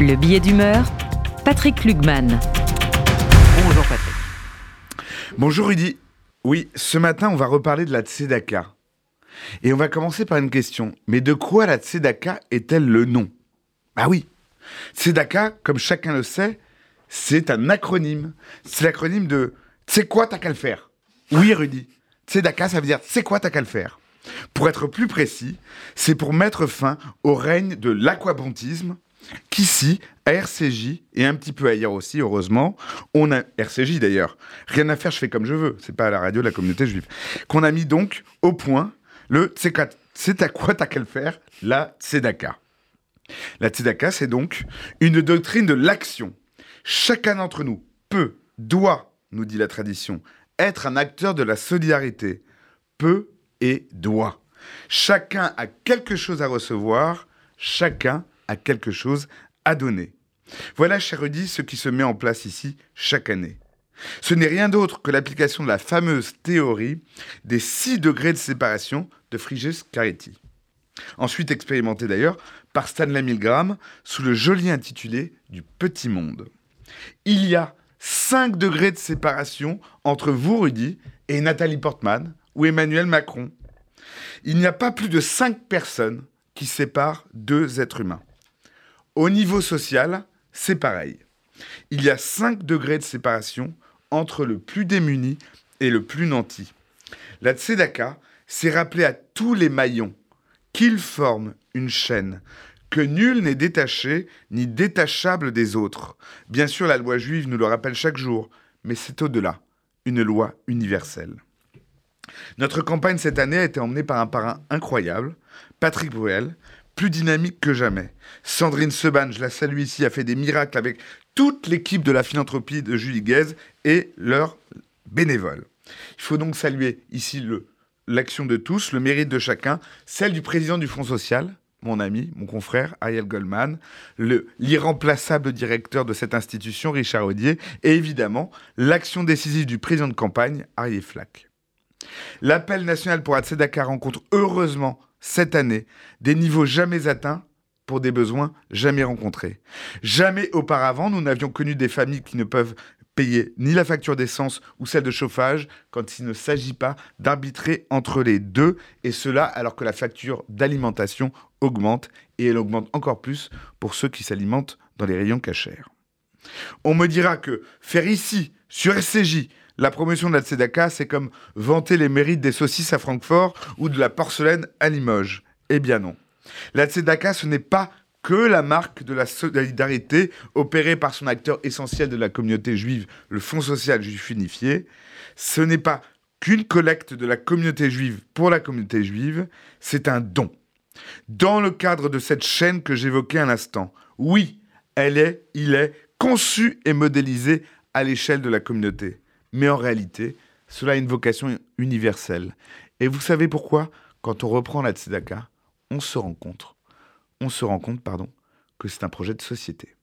Le billet d'humeur, Patrick Lugman. Bonjour Patrick. Bonjour Rudy. Oui, ce matin, on va reparler de la Tzedaka. Et on va commencer par une question. Mais de quoi la Tzedaka est-elle le nom? Ah oui, Tzedaka, comme chacun le sait, c'est un acronyme. C'est l'acronyme de C'est quoi t'as qu'à le faire Oui, Rudy. Tzedaka, ça veut dire C'est quoi t'as qu'à le faire Pour être plus précis, c'est pour mettre fin au règne de l'aquabontisme qu'ici, à RCJ, et un petit peu ailleurs aussi, heureusement, on a, RCJ d'ailleurs, rien à faire, je fais comme je veux, c'est pas à la radio de la communauté juive, qu'on a mis donc au point le c'est à quoi t'as qu'à le faire, la tzedaka. La tzedaka, c'est donc une doctrine de l'action. Chacun d'entre nous peut, doit, nous dit la tradition, être un acteur de la solidarité. Peut et doit. Chacun a quelque chose à recevoir, chacun a quelque chose à donner. Voilà, cher Rudy, ce qui se met en place ici chaque année. Ce n'est rien d'autre que l'application de la fameuse théorie des six degrés de séparation de Frigyes Caretti. Ensuite expérimentée d'ailleurs par Stanley Milgram sous le joli intitulé du Petit Monde. Il y a 5 degrés de séparation entre vous, Rudy, et Nathalie Portman ou Emmanuel Macron. Il n'y a pas plus de 5 personnes qui séparent deux êtres humains. Au niveau social, c'est pareil. Il y a 5 degrés de séparation entre le plus démuni et le plus nanti. La Tzedaka s'est rappelé à tous les maillons qu'ils forment une chaîne, que nul n'est détaché ni détachable des autres. Bien sûr, la loi juive nous le rappelle chaque jour, mais c'est au-delà, une loi universelle. Notre campagne cette année a été emmenée par un parrain incroyable, Patrick Bruel, plus dynamique que jamais. Sandrine Seban, je la salue ici, a fait des miracles avec toute l'équipe de la philanthropie de Julie Guez et leurs bénévoles. Il faut donc saluer ici l'action de tous, le mérite de chacun, celle du président du Fonds social, mon ami, mon confrère, Ariel Goldman, l'irremplaçable directeur de cette institution, Richard Audier, et évidemment l'action décisive du président de campagne, Ariel Flack. L'appel national pour Tzedaka rencontre heureusement cette année des niveaux jamais atteints pour des besoins jamais rencontrés. Jamais auparavant, nous n'avions connu des familles qui ne peuvent payer ni la facture d'essence ou celle de chauffage quand il ne s'agit pas d'arbitrer entre les deux, et cela alors que la facture d'alimentation augmente, et elle augmente encore plus pour ceux qui s'alimentent dans les rayons cachers. On me dira que faire ici, sur SCJ, la promotion de la Tzedaka, c'est comme vanter les mérites des saucisses à Francfort ou de la porcelaine à Limoges. Eh bien non. La Tzedaka, ce n'est pas que la marque de la solidarité opérée par son acteur essentiel de la communauté juive, le Fonds social juif unifié. Ce n'est pas qu'une collecte de la communauté juive pour la communauté juive, c'est un don. Dans le cadre de cette chaîne que j'évoquais à l'instant, oui, elle est, il est conçu et modélisé à l'échelle de la communauté. Mais en réalité, cela a une vocation universelle. Et vous savez pourquoi? Quand on reprend la Tzedaka, on se rencontre on se rend compte pardon, que c'est un projet de société.